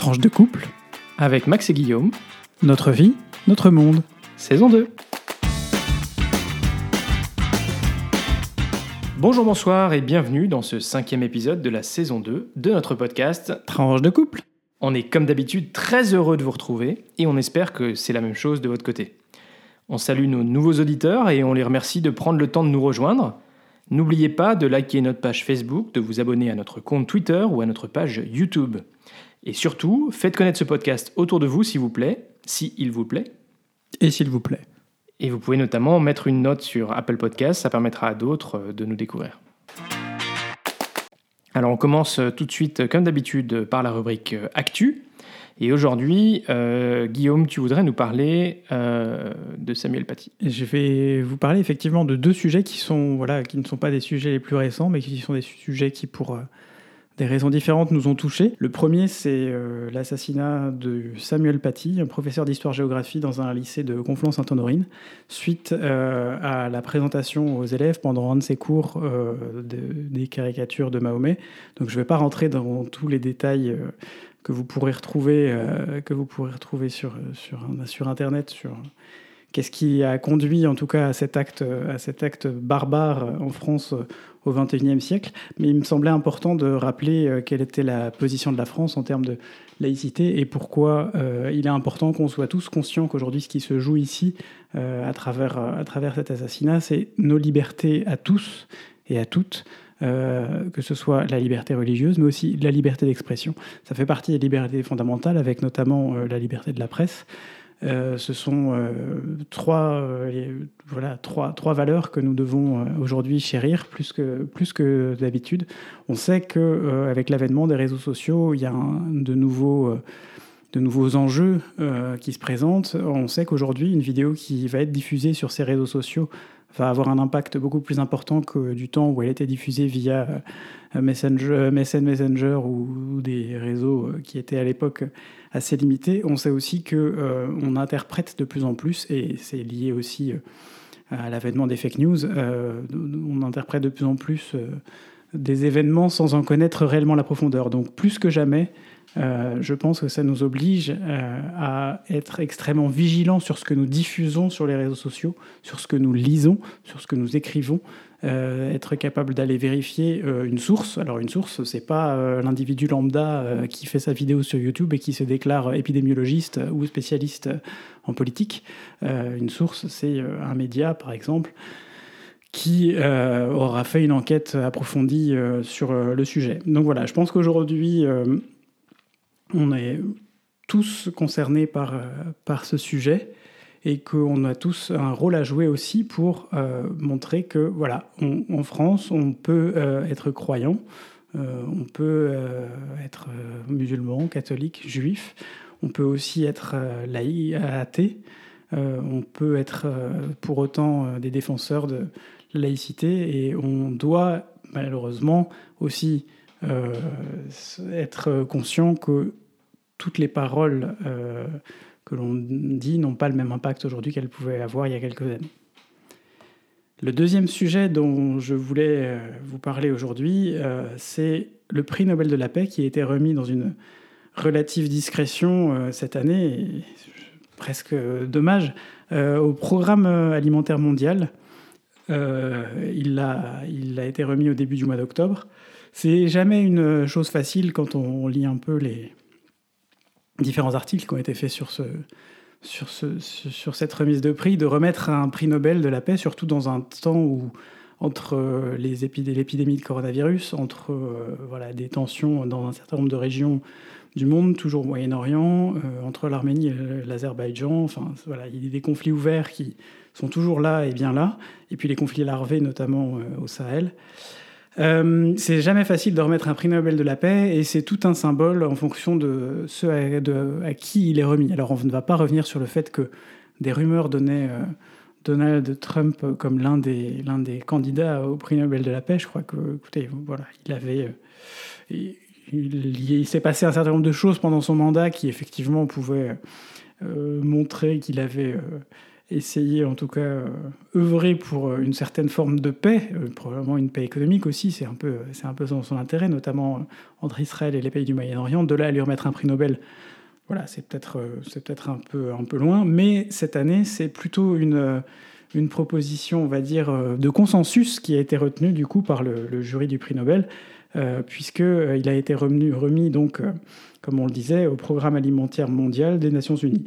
Tranche de couple, avec Max et Guillaume, notre vie, notre monde. saison 2. Bonjour, bonsoir et bienvenue dans ce cinquième épisode de la saison 2 de notre podcast. Tranche de couple. On est comme d'habitude très heureux de vous retrouver et on espère que c'est la même chose de votre côté. On salue nos nouveaux auditeurs et on les remercie de prendre le temps de nous rejoindre. N'oubliez pas de liker notre page Facebook, de vous abonner à notre compte Twitter ou à notre page YouTube. Et surtout, faites connaître ce podcast autour de vous s'il vous plaît, si il vous plaît. Et s'il vous plaît. Et vous pouvez notamment mettre une note sur Apple Podcast, ça permettra à d'autres euh, de nous découvrir. Alors on commence euh, tout de suite, comme d'habitude, par la rubrique euh, Actu. Et aujourd'hui, euh, Guillaume, tu voudrais nous parler euh, de Samuel Paty. Je vais vous parler effectivement de deux sujets qui, sont, voilà, qui ne sont pas des sujets les plus récents, mais qui sont des sujets qui, pour euh, des raisons différentes, nous ont touchés. Le premier, c'est euh, l'assassinat de Samuel Paty, un professeur d'histoire-géographie dans un lycée de Conflans-Sainte-Honorine, suite euh, à la présentation aux élèves pendant un de ses cours euh, de- des caricatures de Mahomet. Donc je ne vais pas rentrer dans tous les détails que vous pourrez retrouver, que vous pourrez retrouver sur, sur, sur Internet, sur qu'est-ce qui a conduit en tout cas à cet acte, à cet acte barbare en France au XXIe siècle. Mais il me semblait important de rappeler euh, quelle était la position de la France en termes de laïcité et pourquoi euh, il est important qu'on soit tous conscients qu'aujourd'hui ce qui se joue ici euh, à, travers, à travers cet assassinat, c'est nos libertés à tous et à toutes. que ce soit la liberté religieuse, mais aussi la liberté d'expression. Ça fait partie des libertés fondamentales, avec notamment la liberté de la presse. Euh, ce sont euh, trois, euh, voilà, trois, trois valeurs que nous devons aujourd'hui chérir plus que, plus que d'habitude. On sait qu'avec l'avènement des réseaux sociaux, il y a de, nouveaux, de nouveaux enjeux qui se présentent. On sait qu'aujourd'hui, une vidéo qui va être diffusée sur ces réseaux sociaux va avoir un impact beaucoup plus important que du temps où elle était diffusée via euh, Messenger, MSN Messenger ou, des réseaux euh, qui étaient à l'époque assez limités. On sait aussi que euh, on interprète de plus en plus, et c'est lié aussi euh, à l'avènement des fake news, euh, on interprète de plus en plus euh, des événements sans en connaître réellement la profondeur. Donc plus que jamais, euh, je pense que ça nous oblige euh, à être extrêmement vigilants sur ce que nous diffusons sur les réseaux sociaux, sur ce que nous lisons, sur ce que nous écrivons, euh, être capable d'aller vérifier une source. Alors une source, c'est pas l'individu lambda qui fait sa vidéo sur YouTube et qui se déclare épidémiologiste ou spécialiste en politique. Une source, c'est un média, par exemple, qui aura fait une enquête approfondie sur le sujet. Donc voilà, je pense qu'aujourd'hui, on est tous concernés par, euh, par ce sujet et qu'on a tous un rôle à jouer aussi pour euh, montrer que, voilà, en France, on peut euh, être croyant, on peut être musulman, catholique, juif, on peut aussi être laïc, athée, on peut être pour autant des défenseurs de la laïcité et on doit malheureusement aussi euh, être conscient que toutes les paroles euh, que l'on dit n'ont pas le même impact aujourd'hui qu'elles pouvaient avoir il y a quelques années. Le deuxième sujet dont je voulais euh, vous parler aujourd'hui, c'est le prix Nobel de la paix qui a été remis dans une relative discrétion cette année, presque dommage, au programme alimentaire mondial. Il a été remis au début du mois d'octobre. C'est jamais une chose facile quand on lit un peu les différents articles qui ont été faits sur, ce, sur, ce, sur cette remise de prix, de remettre un prix Nobel de la paix, surtout dans un temps où, entre épidé- l'épidémie de coronavirus, entre euh, voilà, des tensions dans un certain nombre de régions du monde, toujours au Moyen-Orient, euh, entre l'Arménie et l'Azerbaïdjan, enfin voilà, il y a des conflits ouverts qui sont toujours là et bien là, et puis les conflits larvés notamment euh, au Sahel. Euh, c'est jamais facile de remettre un prix Nobel de la paix et c'est tout un symbole en fonction de ce à, qui il est remis. Alors on ne va pas revenir sur le fait que des rumeurs donnaient euh, Donald Trump comme l'un des, candidats au prix Nobel de la paix. Je crois que, voilà, il avait. euh, il, s'est passé un certain nombre de choses pendant son mandat qui effectivement pouvaient montrer qu'il avait essayer en tout cas œuvrer pour une certaine forme de paix, probablement une paix économique aussi, c'est un peu, c'est un peu son, son, intérêt, notamment entre Israël et les pays du Moyen-Orient. De là à lui remettre un prix Nobel, voilà, c'est peut-être, c'est peut-être un peu, un peu loin, mais cette année, c'est plutôt une une proposition, on va dire, de consensus qui a été retenue du coup par le, jury du prix Nobel, euh, puisqu'il a été remis, remis donc, comme on le disait, au Programme alimentaire mondial des Nations Unies.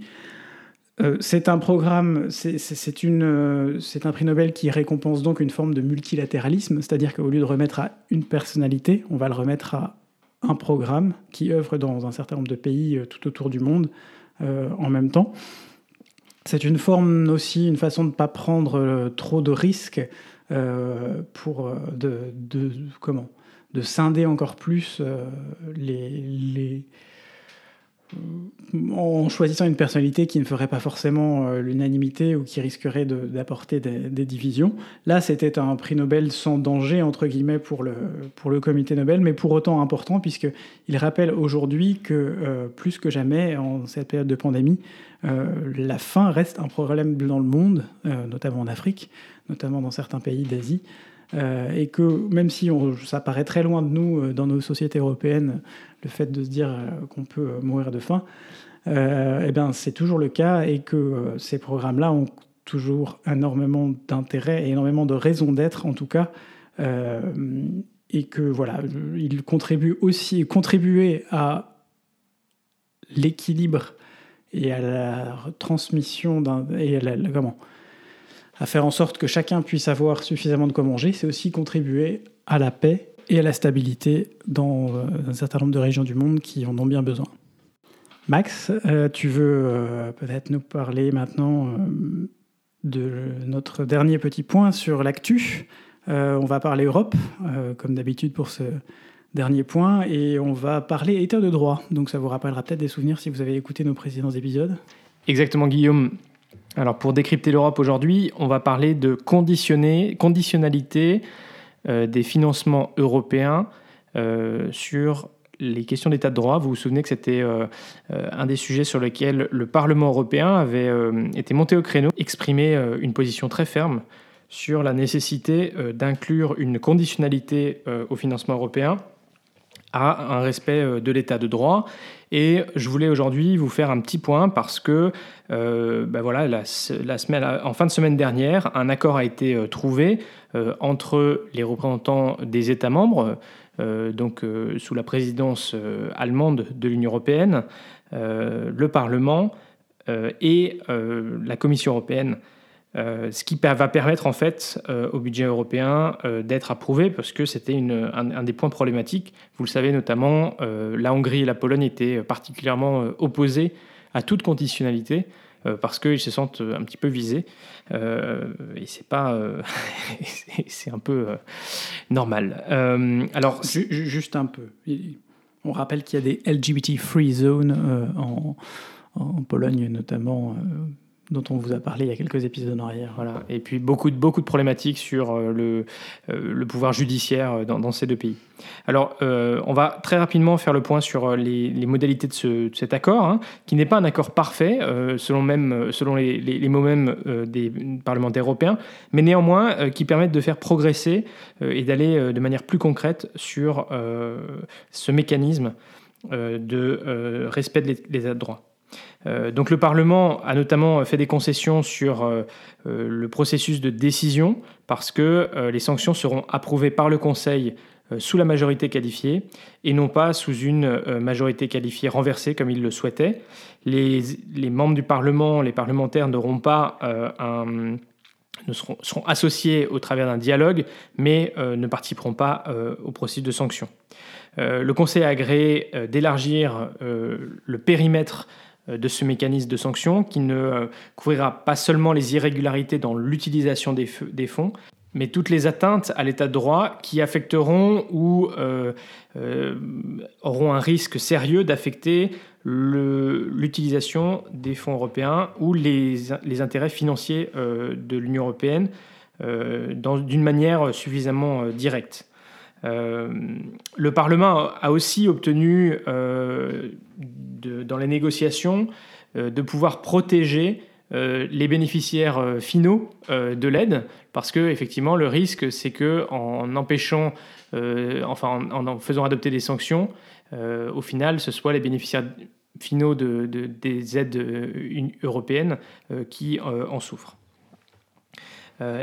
Euh, c'est un programme, c'est un prix Nobel qui récompense donc une forme de multilatéralisme, c'est-à-dire qu'au lieu de remettre à une personnalité, on va le remettre à un programme qui œuvre dans un certain nombre de pays euh, tout autour du monde euh, en même temps. C'est une forme aussi, une façon de ne pas prendre trop de risques pour de, de, comment, de scinder encore plus les en choisissant une personnalité qui ne ferait pas forcément euh, l'unanimité ou qui risquerait d'apporter des, divisions. Là, c'était un prix Nobel sans danger, entre guillemets, pour le, pour le comité Nobel, mais pour autant important, puisqu'il rappelle aujourd'hui que, euh, plus que jamais, en cette période de pandémie, euh, la faim reste un problème dans le monde, notamment en Afrique, notamment dans certains pays d'Asie. Et que même si ça paraît très loin de nous dans nos sociétés européennes, le fait de se dire euh, qu'on peut euh, mourir de faim, euh, eh bien, c'est toujours le cas et que ces programmes-là ont toujours énormément d'intérêt et énormément de raisons d'être, en tout cas, et que voilà, ils contribuent aussi contribuer à l'équilibre et à la transmission d'un et à comment à faire en sorte que chacun puisse avoir suffisamment de quoi manger, c'est aussi contribuer à la paix et à la stabilité dans euh, un certain nombre de régions du monde qui en ont bien besoin. Max, euh, tu veux euh, peut-être nous parler maintenant de notre dernier petit point sur l'actu. on va parler Europe, comme d'habitude pour ce dernier point, et on va parler État de droit. Donc ça vous rappellera peut-être des souvenirs si vous avez écouté nos précédents épisodes. Exactement, Guillaume. Alors pour décrypter l'Europe aujourd'hui, on va parler de conditionnalité euh, des financements européens euh, sur les questions d'état de droit. Vous vous souvenez que c'était euh, un des sujets sur lesquels le Parlement européen avait été monté au créneau, exprimé une position très ferme sur la nécessité d'inclure une conditionnalité au financement européen à un respect de l'état de droit. Et je voulais aujourd'hui vous faire un petit point parce que la, semaine, en fin de semaine dernière, un accord a été trouvé euh, entre les représentants des États membres, euh, donc euh, sous la présidence allemande de l'Union européenne, le Parlement et la Commission européenne. Ce qui va permettre en fait au budget européen d'être approuvé parce que c'était un, des points problématiques. Vous le savez notamment, la Hongrie et la Pologne étaient particulièrement opposées à toute conditionnalité euh, parce qu'ils se sentent euh, un petit peu visés. Euh, et c'est pas. c'est un peu normal. alors. Juste un peu. On rappelle qu'il y a des LGBT free zones en, Pologne, notamment dont on vous a parlé il y a quelques épisodes en arrière. Voilà. Et puis beaucoup de, problématiques sur euh, le, euh, le pouvoir judiciaire euh, dans, ces deux pays. Alors, on va très rapidement faire le point sur les, modalités de, ce, cet accord, hein, qui n'est pas un accord parfait, selon, même, selon les, mots mêmes des parlementaires européens, mais néanmoins qui permettent de faire progresser et d'aller de manière plus concrète sur ce mécanisme de respect de droit. Euh, donc le Parlement a notamment fait des concessions sur euh, euh, le processus de décision parce que les sanctions seront approuvées par le Conseil sous la majorité qualifiée et non pas sous une majorité qualifiée renversée comme il le souhaitait. Les, membres du Parlement, les parlementaires n'auront pas ne seront, associés au travers d'un dialogue, mais ne participeront pas au processus de sanctions. le Conseil a agréé d'élargir le périmètre de ce mécanisme de sanction qui ne euh, couvrira pas seulement les irrégularités dans l'utilisation des, fonds, mais toutes les atteintes à l'état de droit qui affecteront ou euh, auront un risque sérieux d'affecter l'utilisation des fonds européens ou les, intérêts financiers de l'Union européenne d'une manière suffisamment directe. Le Parlement a aussi obtenu dans les négociations euh, de pouvoir protéger les bénéficiaires finaux de l'aide, parce que effectivement le risque c'est que en empêchant, enfin en, faisant adopter des sanctions, au final ce soit les bénéficiaires finaux de, des aides européennes qui en souffrent.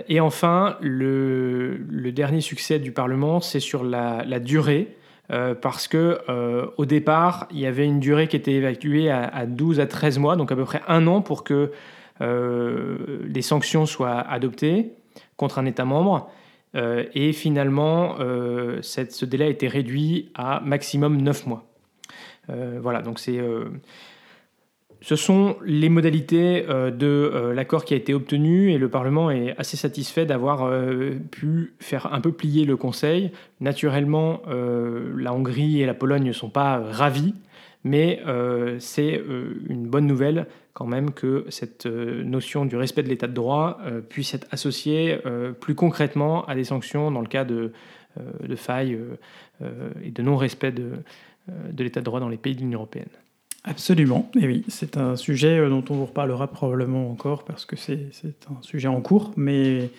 Et enfin, le, dernier succès du Parlement, c'est sur la durée euh, parce que euh, au départ, il y avait une durée qui était évacuée à, 12 à 13 mois, donc à peu près un an pour que euh, les sanctions soient adoptées contre un État membre. et finalement, ce délai a été réduit à maximum 9 mois. voilà, donc c'est ce sont les modalités euh, de euh, l'accord qui a été obtenu et le Parlement est assez satisfait d'avoir euh, pu faire un peu plier le Conseil. Naturellement, la Hongrie et la Pologne ne sont pas ravis, mais c'est une bonne nouvelle quand même que cette notion du respect de l'état de droit puisse être associée plus concrètement à des sanctions dans le cas de, failles et de non-respect de l'état de droit dans les pays de l'Union européenne. Absolument, et oui, c'est un sujet euh, dont on vous reparlera probablement encore parce que c'est un sujet en cours, mais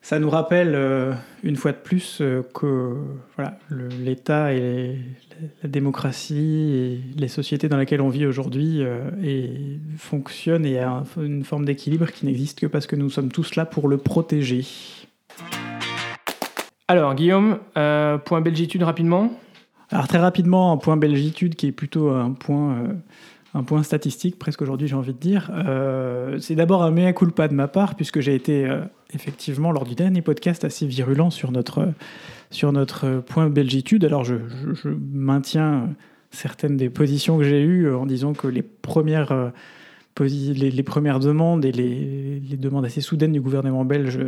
ça nous rappelle euh, une fois de plus euh, que voilà, l'État et la démocratie et les sociétés dans lesquelles on vit aujourd'hui fonctionnent et a une forme d'équilibre qui n'existe que parce que nous sommes tous là pour le protéger. Alors Guillaume, point belgitude rapidement alors très rapidement, un point belgitude qui est plutôt un point, euh, un point statistique, presque aujourd'hui j'ai envie de dire. Euh, c'est d'abord un mea culpa de ma part, puisque j'ai été euh, effectivement lors du dernier podcast assez virulent sur notre, sur notre point belgitude. Alors je, maintiens certaines des positions que j'ai eues en disant que les premières... Les, premières demandes et les, les, demandes assez soudaines du gouvernement belge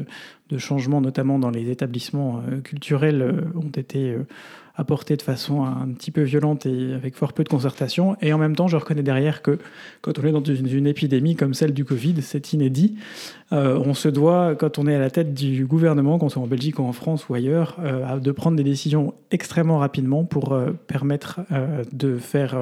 de changement, notamment dans les établissements culturels, ont été apporté de façon un petit peu violente et avec fort peu de concertation. Et en même temps, je reconnais derrière que quand on est dans une, épidémie comme celle du Covid, c'est inédit. Euh, on se doit, quand on est à la tête du gouvernement, qu'on soit en Belgique ou en France ou ailleurs, euh, de prendre des décisions extrêmement rapidement pour euh, permettre de faire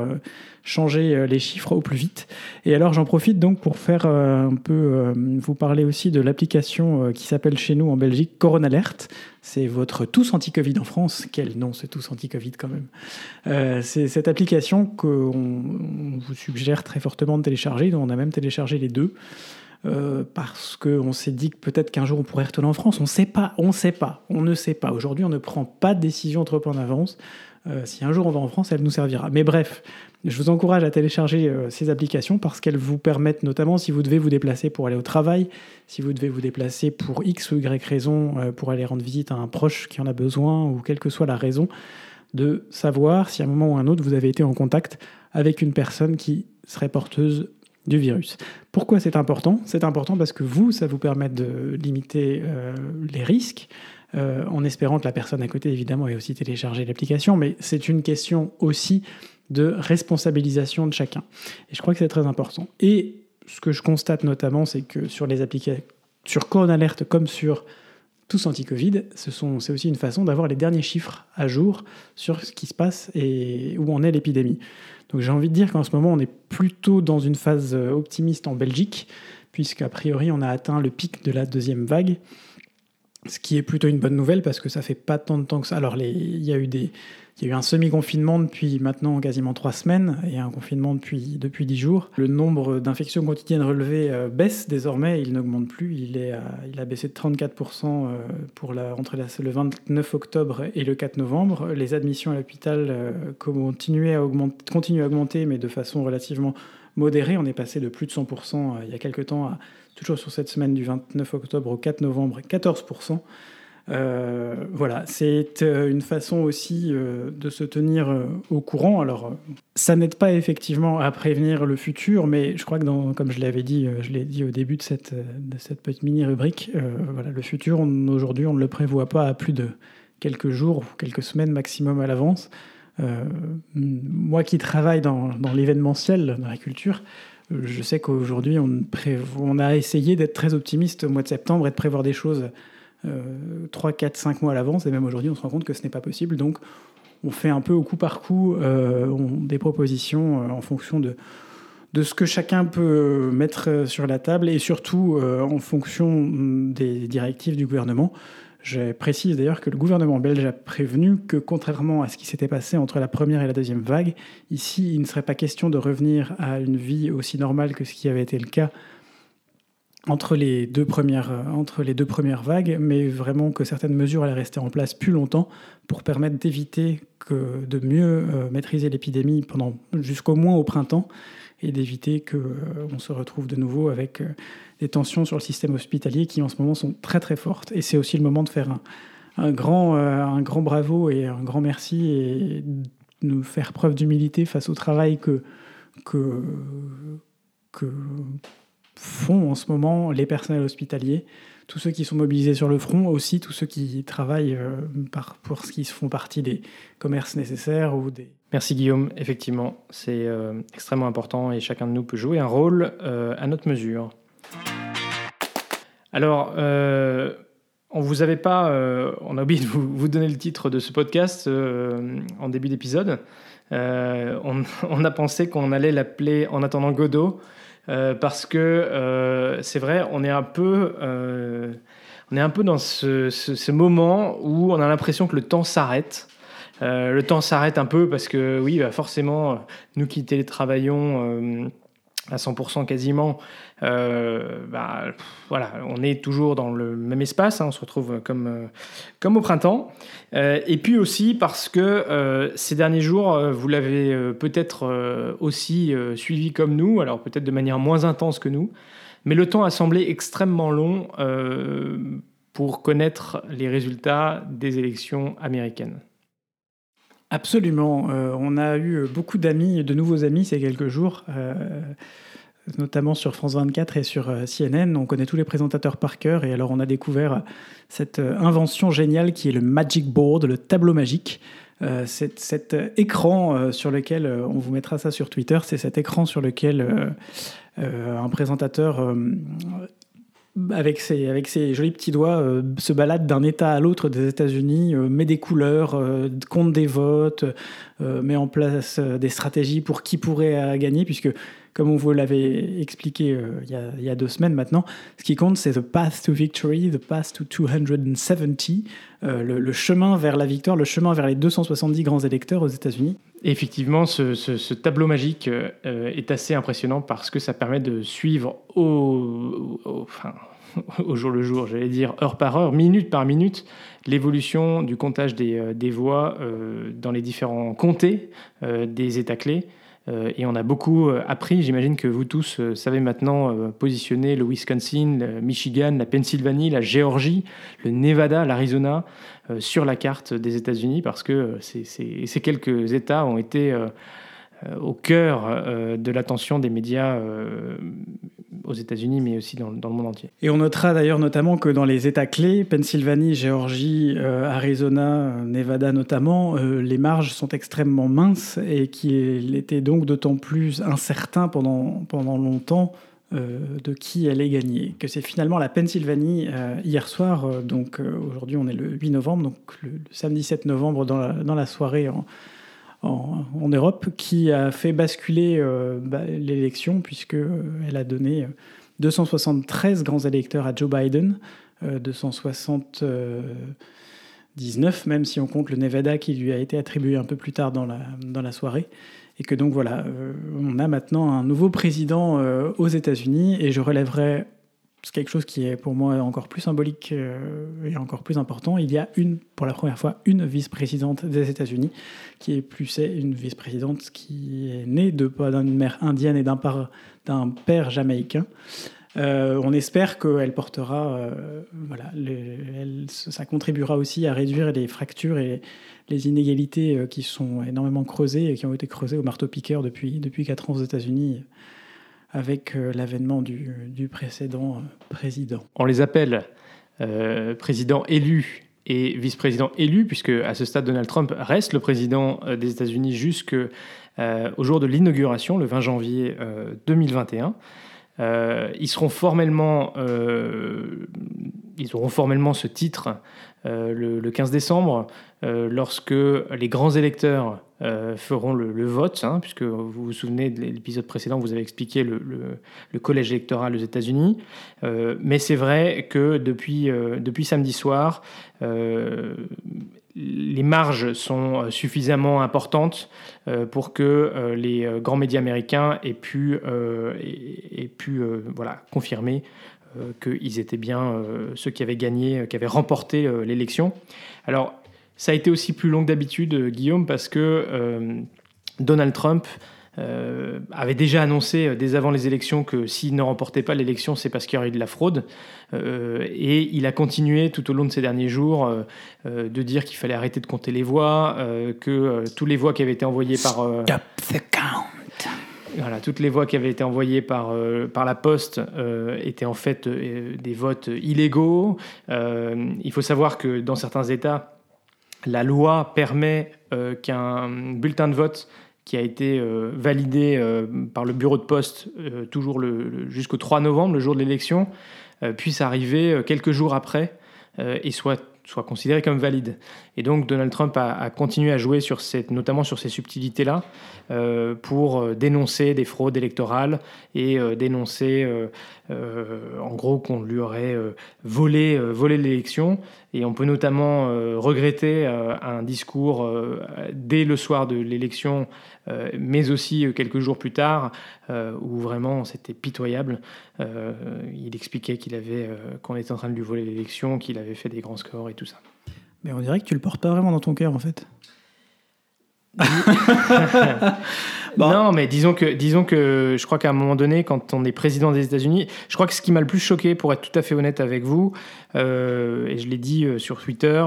changer les chiffres au plus vite. Et alors j'en profite donc pour faire un peu, vous parler aussi de l'application qui s'appelle chez nous en Belgique Corona Alert. C'est votre tous anti-Covid en France. Quel nom ce tous anti-Covid quand même. c'est cette application qu'on vous suggère très fortement de télécharger, dont on a même téléchargé les deux. Euh, parce qu'on s'est dit que peut-être qu'un jour on pourrait retourner en France. On ne sait pas, on ne sait pas, on ne sait pas. Aujourd'hui, on ne prend pas de décision trop en avance. Euh, si un jour on va en France, elle nous servira. Mais bref, je vous encourage à télécharger euh, ces applications parce qu'elles vous permettent notamment si vous devez vous déplacer pour aller au travail, si vous devez vous déplacer pour X ou Y raison, pour aller rendre visite à un proche qui en a besoin ou quelle que soit la raison, de savoir si à un moment ou à un autre vous avez été en contact avec une personne qui serait porteuse du virus. Pourquoi c'est important? C'est important parce que vous, ça vous permet de limiter euh, les risques, euh, en espérant que la personne à côté, évidemment, ait aussi téléchargé l'application, mais c'est une question aussi de responsabilisation de chacun. Et je crois que c'est très important. Et ce que je constate notamment, c'est que sur les applications, sur Corona Alert comme sur tous anti-Covid, c'est aussi une façon d'avoir les derniers chiffres à jour sur ce qui se passe et où en est l'épidémie. Donc j'ai envie de dire qu'en ce moment, on est plutôt dans une phase euh, optimiste en Belgique, puisqu'a priori, on a atteint le pic de la deuxième vague, ce qui est plutôt une bonne nouvelle parce que ça fait pas tant de temps que ça. Alors il y a eu des il y a eu un semi-confinement depuis maintenant quasiment trois semaines et un confinement depuis, depuis dix jours. Le nombre d'infections quotidiennes relevées euh, baisse désormais, il n'augmente plus. Il, est il a baissé de 34% euh, pour la, entre le 29 octobre et le 4 novembre. Les admissions à l'hôpital euh, continuent à, augmenter, continuent à augmenter, mais de façon relativement modérée. On est passé de plus de 100% il y a quelques temps à, toujours sur cette semaine du 29 octobre au 4 novembre, 14%. Euh, voilà, c'est euh, une façon aussi euh, de se tenir au courant. Alors, ça n'aide pas effectivement à prévenir le futur, mais je crois que, comme je l'avais dit, je l'ai dit au début de cette, petite mini-rubrique, voilà, le futur, aujourd'hui, on ne le prévoit pas à plus de quelques jours ou quelques semaines maximum à l'avance. moi qui travaille dans, dans l'événementiel, dans la culture, je sais qu'aujourd'hui, on, on, a essayé d'être très optimiste au mois de septembre et de prévoir des choses 3, 4, 5 mois à l'avance, et même aujourd'hui on se rend compte que ce n'est pas possible. Donc on fait un peu au coup par coup euh, des propositions euh, en fonction de, de ce que chacun peut mettre sur la table et surtout en fonction des directives du gouvernement. Je précise d'ailleurs que le gouvernement belge a prévenu que contrairement à ce qui s'était passé entre la première et la deuxième vague, ici il ne serait pas question de revenir à une vie aussi normale que ce qui avait été le cas entre les deux premières, entre les deux premières vagues, mais vraiment que certaines mesures allaient rester en place plus longtemps pour permettre d'éviter que de mieux euh, maîtriser l'épidémie pendant jusqu'au moins au printemps et d'éviter qu'on euh, se retrouve de nouveau avec euh, des tensions sur le système hospitalier qui en ce moment sont très très fortes. Et c'est aussi le moment de faire un, grand, euh, un grand bravo et un grand merci et de faire preuve d'humilité face au travail que, que, que font en ce moment les personnels hospitaliers, tous ceux qui sont mobilisés sur le front, aussi tous ceux qui travaillent par, pour ce qui font partie des commerces nécessaires ou des Merci Guillaume, effectivement, c'est euh, extrêmement important et chacun de nous peut jouer un rôle euh, à notre mesure. Alors, euh, on vous avait pas, on a oublié de vous, donner le titre de ce podcast en début d'épisode. On, on, a pensé qu'on allait l'appeler En attendant Godot parce que c'est vrai, on est un peu, on est un peu dans ce, moment où on a l'impression que le temps s'arrête. Euh, le temps s'arrête un peu parce que oui, bah, forcément, nous qui télétravaillons euh, à 100% quasiment, euh, bah, on est toujours dans le même espace, hein, on se retrouve comme, comme au printemps. et puis aussi parce que ces derniers jours, vous l'avez peut-être aussi suivi comme nous, alors peut-être de manière moins intense que nous, mais le temps a semblé extrêmement long pour connaître les résultats des élections américaines. Absolument. Euh, on a eu beaucoup d'amis, de nouveaux amis ces quelques jours, euh, notamment sur France 24 et sur euh, CNN. On connaît tous les présentateurs par cœur et alors on a découvert cette invention géniale qui est le Magic Board, le tableau magique. Cet écran sur lequel, on vous mettra ça sur Twitter, c'est cet écran sur lequel un présentateur avec ses, avec ses jolis petits doigts, euh, se balade d'un État à l'autre des États-Unis, euh, met des couleurs, euh, compte des votes, met en place des stratégies pour qui pourrait gagner, puisque, comme on vous l'avait expliqué il y, a, il, y a, deux semaines maintenant, ce qui compte, c'est the path to victory, the path to 270, le, le, chemin vers la victoire, le chemin vers les 270 grands électeurs aux États-Unis. Effectivement, ce, tableau magique est assez impressionnant parce que ça permet de suivre au, jour le jour, j'allais dire heure par heure, minute par minute, l'évolution du comptage des, euh, voix euh, dans les différents comtés euh, des États clés. Et on a beaucoup appris. J'imagine que vous tous savez maintenant positionner le Wisconsin, le Michigan, la Pennsylvanie, la Géorgie, le Nevada, l'Arizona sur la carte des États-Unis parce que ces quelques États ont été au cœur de l'attention des médias aux États-Unis, mais aussi dans, le monde entier. Et on notera d'ailleurs notamment que dans les États clés, Pennsylvanie, Géorgie, euh, Arizona, Nevada notamment, euh, les marges sont extrêmement minces et qu'il était donc d'autant plus incertain pendant, pendant longtemps euh, de qui allait gagner. Que c'est finalement la Pennsylvanie hier soir, donc aujourd'hui on est le 8 novembre, donc le, samedi 7 novembre dans la, dans la soirée en en, Europe qui a fait basculer euh, bah, l'élection puisqu'elle euh, a donné 273 grands électeurs à Joe Biden, 279 euh, même si on compte le Nevada qui lui a été attribué un peu plus tard dans la, dans la soirée. Et que donc voilà, on a maintenant un nouveau président aux États-Unis et je relèverai c'est quelque chose qui est pour moi encore plus symbolique euh, et encore plus important. Il y a une, pour la première fois, une vice-présidente des États-Unis qui est plus une vice-présidente qui est née de d'une mère indienne et d'un d'un père jamaïcain. Euh, on espère qu'elle portera, euh, voilà, ça contribuera aussi à réduire les fractures et les inégalités qui sont énormément creusées et qui ont été creusées au marteau-piqueur depuis, depuis 4 ans aux États-Unis avec euh, l'avènement du, précédent euh, président. On les appelle euh, président élu et vice-président élu, puisque à ce stade, Donald Trump reste le président des États-Unis jusqu'au jour de l'inauguration, le 20 janvier 2021. ils seront formellement ils auront formellement ce titre le, le, 15 décembre, lorsque les grands électeurs feront le, vote, hein, puisque vous vous souvenez de l'épisode précédent, vous avez expliqué le, collège électoral aux États-Unis. mais c'est vrai que depuis, depuis samedi soir, les marges sont suffisamment importantes pour que les grands médias américains aient pu, aient pu voilà, confirmer euh, qu'ils étaient bien euh, ceux qui avaient gagné, euh, qui avaient remporté l'élection. Alors, ça a été aussi plus long que d'habitude, Guillaume, parce que Donald Trump avait déjà annoncé dès avant les élections que s'il ne remportait pas l'élection, c'est parce qu'il y aurait eu de la fraude. et il a continué tout au long de ces derniers jours de dire qu'il fallait arrêter de compter les voix, que tous les voix qui avaient été envoyées par... Count toutes les voix qui avaient été envoyées par, euh, par la poste euh, étaient en fait euh, des votes illégaux. il faut savoir que dans certains États, la loi permet qu'un bulletin de vote qui a été validé par le bureau de poste toujours jusqu'au 3 novembre, le jour de l'élection, puisse arriver quelques jours après et soit soit considéré comme valide. Et donc Donald Trump a, continué à jouer sur cette, notamment sur ces subtilités-là euh, pour euh, dénoncer des fraudes électorales et euh, dénoncer en gros qu'on lui aurait volé, volé l'élection. Et on peut notamment regretter un discours dès le soir de l'élection, mais aussi quelques jours plus tard, où vraiment c'était pitoyable. il expliquait qu'il avait, qu'on était en train de lui voler l'élection, qu'il avait fait des grands scores et tout ça. Mais on dirait que tu le portes pas vraiment dans ton cœur en fait. Non, mais disons que, disons que je crois qu'à un moment donné, quand on est président des États-Unis, je crois que ce qui m'a le plus choqué, pour être tout à fait honnête avec vous, euh, et je l'ai dit euh, sur Twitter,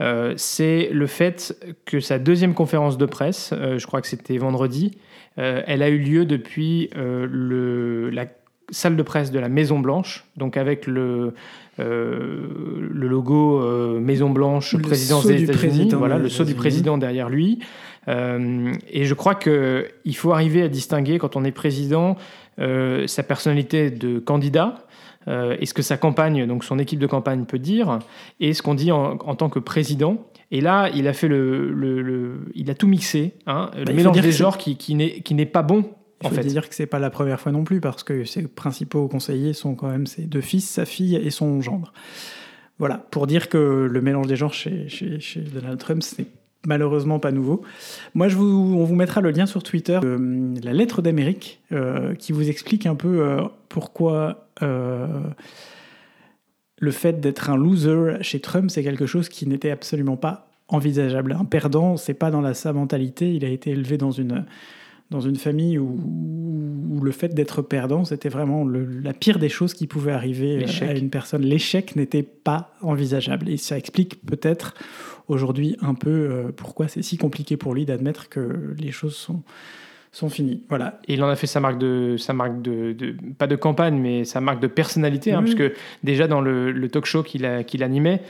euh, c'est le fait que sa deuxième conférence de presse, je crois que c'était vendredi, elle a eu lieu depuis le, la salle de presse de la Maison Blanche, donc avec le, euh, le logo euh, Maison Blanche, présidence des États-Unis, voilà, le sceau du président derrière lui. Euh, et je crois qu'il faut arriver à distinguer, quand on est président, sa personnalité de candidat, et ce que sa campagne, donc son équipe de campagne peut dire, et ce qu'on dit en, tant que président. Et là, il a fait le, le, il a tout mixé, hein, le bah, mélange des genres qui, qui n'est pas bon il faut dire que c'est pas la première fois non plus, parce que ses principaux conseillers sont quand même ses deux fils, sa fille et son gendre. Voilà, pour dire que le mélange des genres chez, chez, Donald Trump, c'est malheureusement pas nouveau. Moi, je vous, on vous mettra le lien sur Twitter, euh, la lettre d'Amérique, euh, qui vous explique un peu euh, pourquoi le fait d'être un loser chez Trump, c'est quelque chose qui n'était absolument pas envisageable. Un perdant, c'est pas dans sa mentalité. Il a été élevé dans une dans une famille où, le fait d'être perdant, c'était vraiment la pire des choses qui pouvaient arriver à une personne. L'échec n'était pas envisageable. Et ça explique peut-être aujourd'hui un peu euh, pourquoi c'est si compliqué pour lui d'admettre que les choses sont, sont finis. Voilà. Et il en a fait sa marque de, sa marque de, pas de campagne, mais sa marque de personnalité, hein, puisque déjà dans le, talk show qu'il qu'il animait.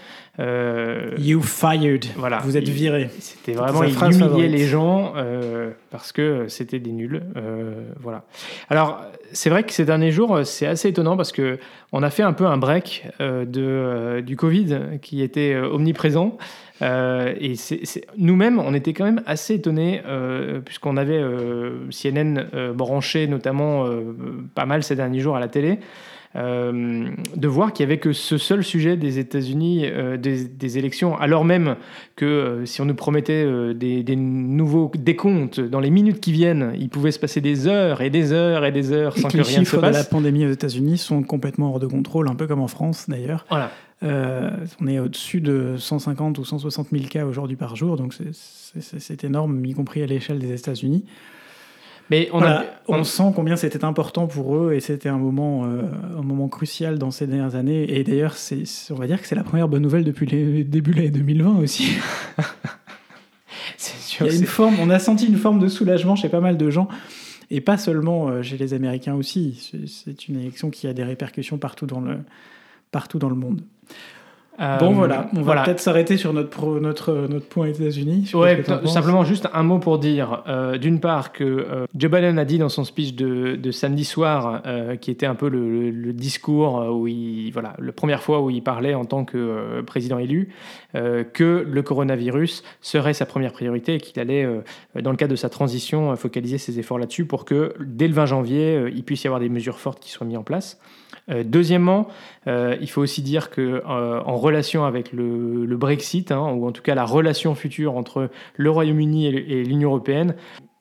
Euh, you fired. Voilà. Vous êtes viré. C'était vraiment, il humiliait les gens euh, parce que c'était des nuls. Euh, voilà. Alors, c'est vrai que ces derniers jours, c'est assez étonnant parce que on a fait un peu un break de, du Covid qui était omniprésent. Euh, et nous-mêmes, on était quand même assez étonnés, euh, puisqu'on avait euh, CNN branché notamment pas mal ces derniers jours à la télé. De voir qu'il n'y avait que ce seul sujet des États-Unis, des, élections, alors même que si on nous promettait des, nouveaux décomptes dans les minutes qui viennent, il pouvait se passer des heures et des heures et des heures sans que, rien ne se passe. Les chiffres de la pandémie aux États-Unis sont complètement hors de contrôle, un peu comme en France d'ailleurs. Voilà. Euh, on est au-dessus de 150 ou 160 000 cas aujourd'hui par jour, donc c'est énorme, y compris à l'échelle des États-Unis. Mais on, on, sent combien c'était important pour eux et c'était un moment, euh, un moment crucial dans ces dernières années. Et d'ailleurs, on va dire que c'est la première bonne nouvelle depuis le début de l'année 2020 aussi. sûr, Il y a une forme, on a senti une forme de soulagement chez pas mal de gens. Et pas seulement euh, chez les Américains aussi. C'est une élection qui a des répercussions partout dans le, partout dans le monde. Euh, bon voilà, on va peut-être s'arrêter sur notre, notre, notre point États-Unis. Ouais, simplement juste un mot pour dire, euh, d'une part, que euh, Joe Biden a dit dans son speech de, de samedi soir, qui était un peu le, discours où il, voilà, la première fois où il parlait en tant que président élu, que le coronavirus serait sa première priorité et qu'il allait, dans le cadre de sa transition, focaliser ses efforts là-dessus pour que dès le 20 janvier, il puisse y avoir des mesures fortes qui soient mises en place. Euh, deuxièmement, euh, il faut aussi dire que euh, en relation avec le, Brexit, hein, ou en tout cas la relation future entre le Royaume-Uni et l'Union européenne,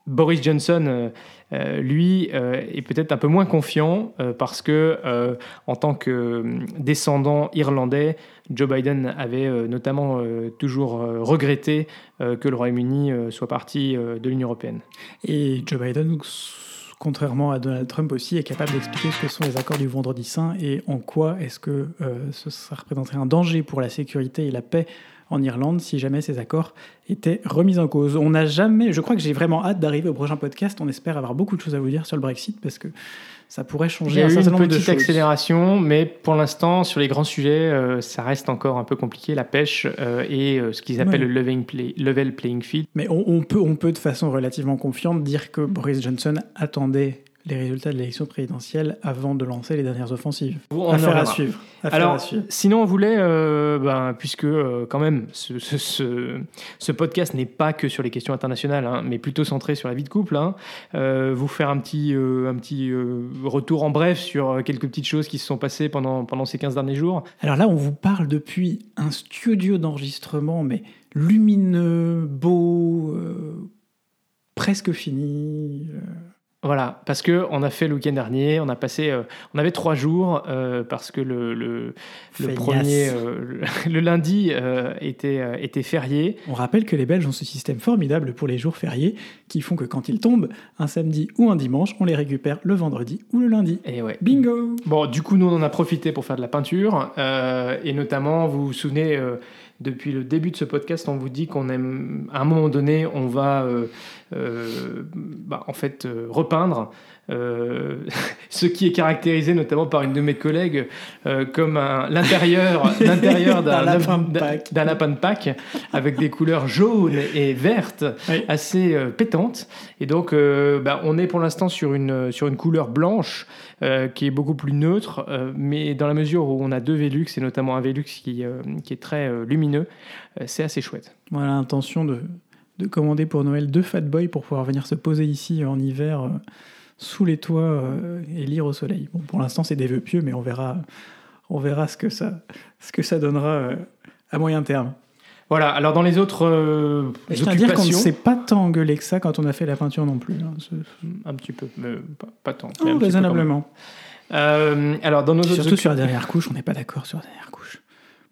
Boris Johnson, lui, est peut-être un peu moins confiant parce que, en tant que descendant irlandais, Joe Biden avait notamment toujours regretté que le Royaume-Uni soit parti de l'Union européenne. Et Joe Biden contrairement à Donald Trump aussi, est capable d'expliquer ce que sont les accords du Vendredi Saint et en quoi est-ce que euh, ça représenterait un danger pour la sécurité et la paix en Irlande si jamais ces accords étaient remis en cause. On n'a jamais, je crois que j'ai vraiment hâte d'arriver au prochain podcast. On espère avoir beaucoup de choses à vous dire sur le Brexit parce que ça pourrait changer Il y a un certain une petite accélération, mais pour l'instant, sur les grands sujets, euh, ça reste encore un peu compliqué, la pêche euh, et euh, ce qu'ils appellent le level playing field. Mais on, on, peut, on peut de façon relativement confiante dire que Boris Johnson attendait les résultats de l'élection présidentielle avant de lancer les dernières offensives. On Affaire à suivre. Alors, sinon, on voulait, euh, ben, puisque euh, quand même, ce, ce, ce, podcast n'est pas que sur les questions internationales, hein, mais plutôt centré sur la vie de couple, hein, euh, vous faire un petit, un petit retour en bref sur quelques petites choses qui se sont passées pendant, pendant ces 15 derniers jours. Alors là, on vous parle depuis un studio d'enregistrement, mais lumineux, beau, presque fini. Voilà, parce que on a fait le week-end dernier, on a passé, euh, on avait trois jours euh, parce que le, le, premier, euh, le, lundi était était férié. On rappelle que les Belges ont ce système formidable pour les jours fériés qui font que quand ils tombent un samedi ou un dimanche, on les récupère le vendredi ou le lundi. Et ouais. Bingo. Bon, du coup, nous on en a profité pour faire de la peinture et notamment, vous vous souvenez depuis le début de ce podcast, on vous dit qu'on aime, à un moment donné, on va euh, euh, bah, en fait euh, ce qui est caractérisé notamment par une de mes collègues comme l'intérieur l'intérieur d'un lapin, de Pâques avec des couleurs jaunes et vertes assez pétantes. Et donc, bah, on est pour l'instant sur une, sur une couleur blanche qui est beaucoup plus neutre, mais dans la mesure où on a deux Velux, et notamment un Velux qui, qui est très lumineux, euh, c'est assez chouette. Voilà l'intention de, de, commander pour Noël deux Fat Boy pour pouvoir venir se poser ici en hiver euh, sous les toits euh, et lire au soleil. Bon, pour l'instant, c'est des vœux pieux, mais on verra, on verra ce, que ça, ce que ça donnera à moyen terme. Voilà, alors dans les autres euh, Je tiens dire qu'on ne s'est pas tant engueulé que ça quand on a fait la peinture non plus. Hein. Un petit peu, mais pas, tant. Oh, raisonnablement. alors dans nos Surtout sur la dernière couche, on n'est pas d'accord sur la dernière couche.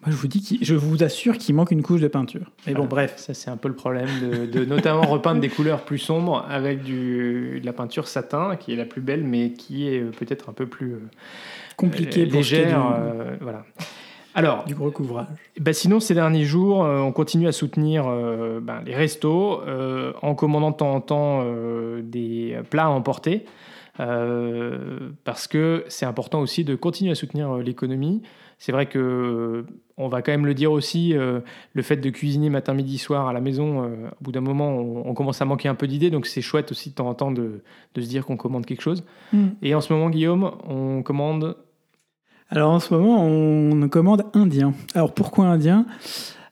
Moi, je vous dis, je vous assure qu'il manque une couche de peinture. Mais bon, bref. Ça, c'est un peu le problème de, notamment repeindre des couleurs plus sombres avec du, de la peinture satin, qui est la plus belle, mais qui est euh, peut-être un peu plus euh, compliquée, légère. Euh, voilà. Alors, du recouvrage. Bah sinon, ces derniers jours, on continue à soutenir ben, les restos en commandant de temps en temps des plats à emporter. parce que c'est important aussi de continuer à soutenir l'économie. C'est vrai que on va quand même le dire aussi, euh, le fait de cuisiner matin, midi, soir à la maison, euh, au bout d'un moment, on, commence à manquer un peu d'idées, donc c'est chouette aussi de temps en temps de, se dire qu'on commande quelque chose. Mm. Et en ce moment, Guillaume, on commande Alors en ce moment, on commande indien. Alors pourquoi indien?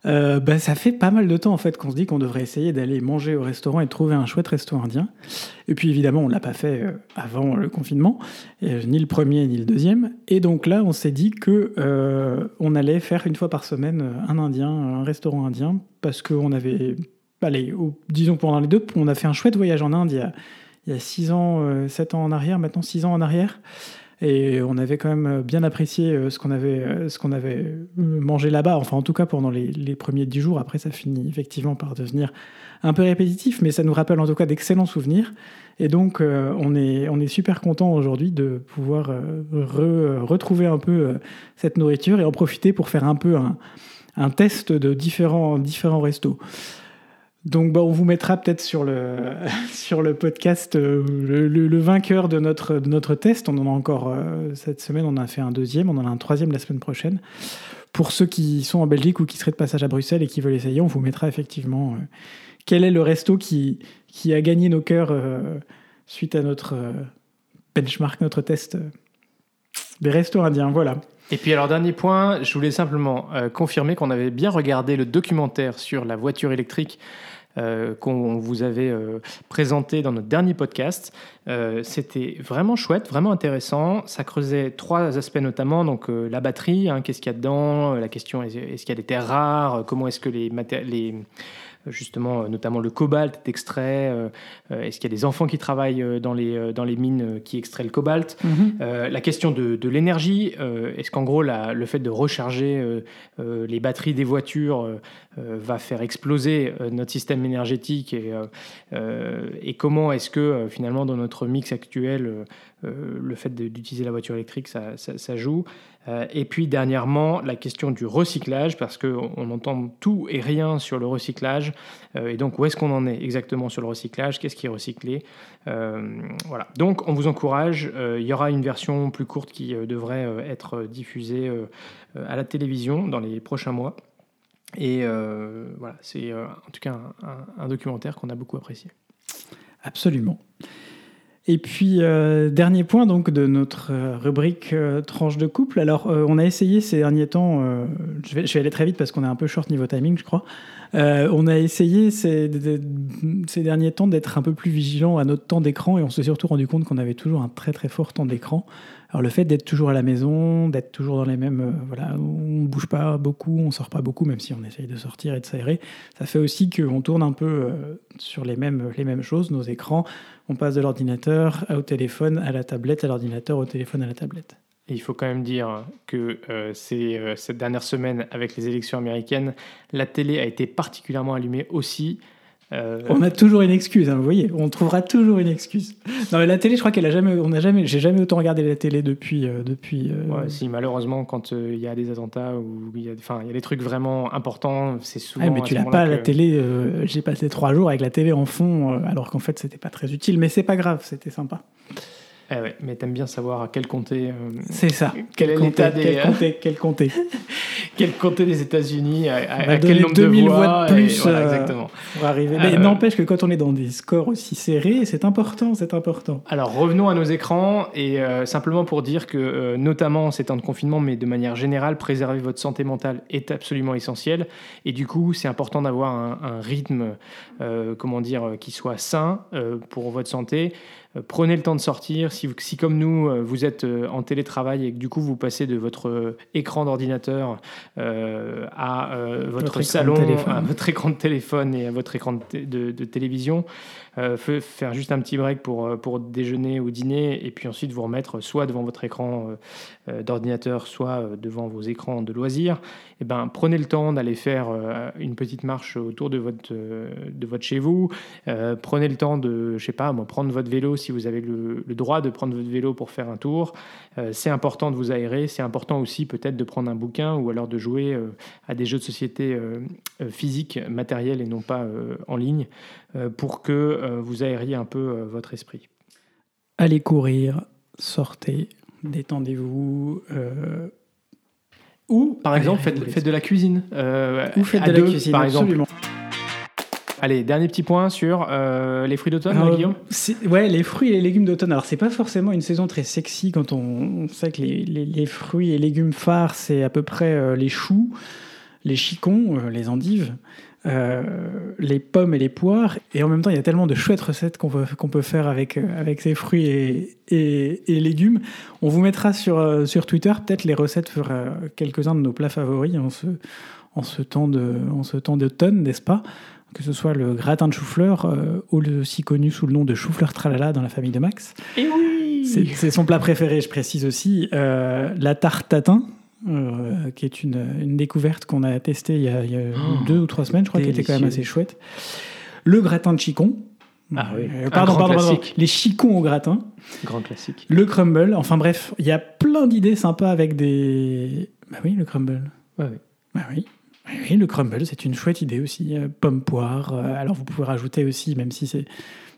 Euh, bah, ça fait pas mal de temps en fait qu'on se dit qu'on devrait essayer d'aller manger au restaurant et trouver un chouette restaurant indien. Et puis évidemment, on l'a pas fait euh, avant le confinement, euh, ni le premier ni le deuxième. Et donc là, on s'est dit que on allait faire une fois par semaine un indien, un restaurant indien, parce qu'on avait, allez, disons pendant les deux, on a fait un chouette voyage en Inde il y a, il y a 6 ans, 7 ans en arrière, maintenant 6 ans en arrière. Et on avait quand même bien apprécié euh, ce qu'on avait, euh, ce qu'on avait euh, mangé là-bas, enfin en tout cas pendant les, premiers dix jours. Après, ça finit effectivement par devenir un peu répétitif, mais ça nous rappelle en tout cas d'excellents souvenirs. Et donc, on, est, on est super content aujourd'hui de pouvoir retrouver un peu cette nourriture et en profiter pour faire un peu un, un test de différents, différents restos. Donc bah, on vous mettra peut-être sur le, sur le podcast euh, le, vainqueur de notre, de notre test. On en a encore euh, cette semaine, on a fait un deuxième, on en a un troisième la semaine prochaine pour ceux qui sont en Belgique ou qui seraient de passage à Bruxelles et qui veulent essayer, on vous mettra effectivement quel est le resto qui, qui a gagné nos cœurs suite à notre benchmark, notre test des restos indiens. Voilà. Et puis alors dernier point, je voulais simplement confirmer qu'on avait bien regardé le documentaire sur la voiture électrique euh, qu'on vous avait euh, présenté dans notre dernier podcast. Euh, c'était vraiment chouette, vraiment intéressant. Ça creusait trois aspects notamment, donc la batterie, hein, qu'est-ce qu'il y a dedans, la question est-ce qu'il y a des terres rares, comment est-ce que les, les justement, notamment le cobalt est extrait Est-ce qu'il y a des enfants qui travaillent dans les, dans les mines qui extraient le cobalt? Mhm. La question de, de l'énergie. Est-ce qu'en gros, la, le fait de recharger les batteries des voitures va faire exploser notre système énergétique et, et comment est-ce que finalement dans notre mix actuel, le fait d'utiliser la voiture électrique, ça, joue euh, et puis dernièrement, la question du recyclage, parce qu'on entend tout et rien sur le recyclage. Euh, et donc, où est-ce qu'on en est exactement sur le recyclage? Qu'est-ce qui est recyclé? Euh, Voilà. Donc, on vous encourage. il y aura une version plus courte qui devrait être diffusée à la télévision dans les prochains mois. Et voilà, c'est en tout cas un documentaire qu'on a beaucoup apprécié. Absolument. Et puis, euh, dernier point donc de notre euh, rubrique euh, tranche de couple. Alors, on a essayé ces derniers temps, je vais, aller très vite parce qu'on est un peu short niveau timing, je crois. on a essayé ces, ces derniers temps d'être un peu plus vigilant à notre temps d'écran et on s'est surtout rendu compte qu'on avait toujours un très très fort temps d'écran. Alors le fait d'être toujours à la maison, d'être toujours dans les mêmes, euh, voilà, on ne bouge pas beaucoup, on sort pas beaucoup, même si on essaye de sortir et de s'aérer, ça fait aussi qu'on tourne un peu euh, sur les mêmes, les mêmes choses, nos écrans. On passe de l'ordinateur au téléphone, à la tablette, à l'ordinateur, au téléphone, à la tablette. Et il faut quand même dire que euh, cette dernière semaine, avec les élections américaines, la télé a été particulièrement allumée aussi euh, on a toujours une excuse, hein, vous voyez, on trouvera toujours une excuse. Non, mais la télé, je crois qu'elle a jamais, on a jamais, j'ai jamais autant regardé la télé depuis, euh, depuis. Euh, ouais, si malheureusement, quand il y a des attentats ou il y a, enfin, il y a des trucs vraiment importants, c'est souvent. Mais tu l'as pas la télé. j'ai passé trois jours avec la télé en fond, alors qu'en fait, c'était pas très utile, mais c'est pas grave, c'était sympa. Eh ouais, mais t'aimes bien savoir à quel comté. c'est ça. Quel, est l'état des. Quel comté, quel comté. quel comté des États-Unis, à, quel nombre de voix, de plus euh, exactement. pour arriver. Mais euh, n'empêche que quand on est dans des scores aussi serrés, c'est important, c'est important. Alors revenons à nos écrans et euh, simplement pour dire que notamment en ces temps de confinement, mais de manière générale, préserver votre santé mentale est absolument essentiel et du coup c'est important d'avoir un, un, rythme, comment dire, qui soit sain pour votre santé. Euh, prenez le temps de sortir. Si, si comme nous, euh, vous êtes euh, en télétravail et que du coup vous passez de votre écran d'ordinateur à votre, salon, à votre écran de téléphone et à votre écran de, de télévision, euh, faire juste un petit break pour, euh, pour déjeuner ou dîner, et puis ensuite vous remettre soit devant votre écran euh, d'ordinateur, soit devant vos écrans de loisirs, et eh ben, prenez le temps d'aller faire une petite marche autour de votre, de votre chez vous. prenez le temps de, je sais pas, moi, prendre votre vélo si vous avez le, le droit de prendre votre vélo pour faire un tour. c'est important de vous aérer. C'est important aussi peut-être de prendre un bouquin ou alors de jouer à des jeux de société physiques, matériels et non pas en ligne. Euh, pour que euh, vous aériez un peu euh, votre esprit. Allez courir, sortez, détendez-vous. Ou, par exemple, faites, de la cuisine. Ou faites de la cuisine, par exemple. Allez, dernier petit point sur les fruits d'automne, Guillaume? Ouais, les fruits et les légumes d'automne. Alors, c'est pas forcément une saison très sexy quand on, sait que les, les, fruits et légumes phares, c'est à peu près les choux, les chicons, les endives. Euh, les pommes et les poires. Et en même temps, il y a tellement de chouettes recettes qu'on peut, qu'on peut faire avec, euh, avec ces fruits et, et, légumes. On vous mettra sur, euh, sur Twitter peut-être les recettes pour quelques-uns de nos plats favoris en ce, en ce temps d'automne, n'est-ce pas? Que ce soit le gratin de chou-fleur, aussi connu sous le nom de chou-fleur tralala dans la famille de Max. Et oui C'est son plat préféré, je précise aussi. la tarte tatin, euh, qui est une, une découverte qu'on a testée il y a, oh, deux ou trois semaines, je crois, qui était quand même assez chouette. Le gratin de chicon. Ah oui. Euh, pardon, pardon, pardon, Les chicons au gratin. Grand classique. Le crumble. Enfin bref, il y a plein d'idées sympas avec des. Bah oui, le crumble. Bah oui. Bah oui. Oui, le crumble, c'est une chouette idée aussi. Euh, pomme poire. alors vous pouvez rajouter aussi, même si c'est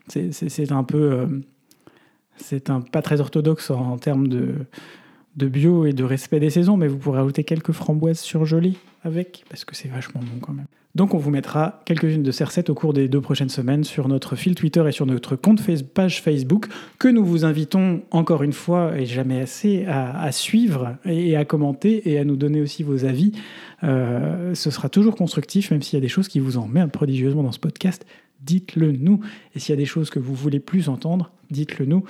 c'est un peu c'est un pas très orthodoxe en termes de de bio et de respect des saisons, mais vous pourrez ajouter quelques framboises surgelées avec, parce que c'est vachement bon quand même. Donc on vous mettra quelques-unes de ces recettes au cours des deux prochaines semaines sur notre fil Twitter et sur notre compte page Facebook, que nous vous invitons encore une fois, et jamais assez, à, à suivre et à commenter et à nous donner aussi vos avis. Euh, ce sera toujours constructif, même s'il y a des choses qui vous emmerdent prodigieusement dans ce podcast, dites-le nous. Et s'il y a des choses que vous voulez plus entendre, dites-le nous.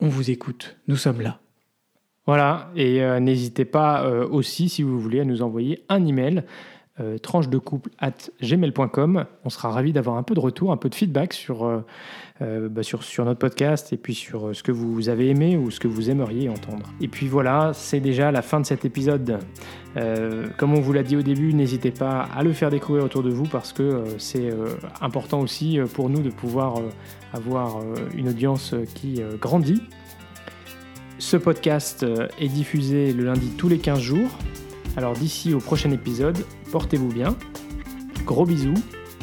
On vous écoute, nous sommes là. Voilà, et euh, n'hésitez pas euh, aussi, si vous voulez, à nous envoyer un email, euh, tranche de couple at gmail.com. On sera ravis d'avoir un peu de retour, un peu de feedback sur, euh, bah, notre podcast et puis sur ce que vous avez aimé ou ce que vous aimeriez entendre. Et puis voilà, c'est déjà la fin de cet épisode. Comme on vous l'a dit au début, n'hésitez pas à le faire découvrir autour de vous parce que c'est important aussi pour nous de pouvoir avoir une audience qui grandit. Ce podcast euh, est diffusé le lundi tous les 15 jours. Alors d'ici au prochain épisode, portez-vous bien. Gros bisous,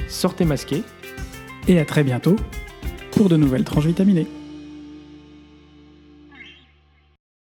sortez masqués. Et à très bientôt pour de nouvelles tranches vitaminées.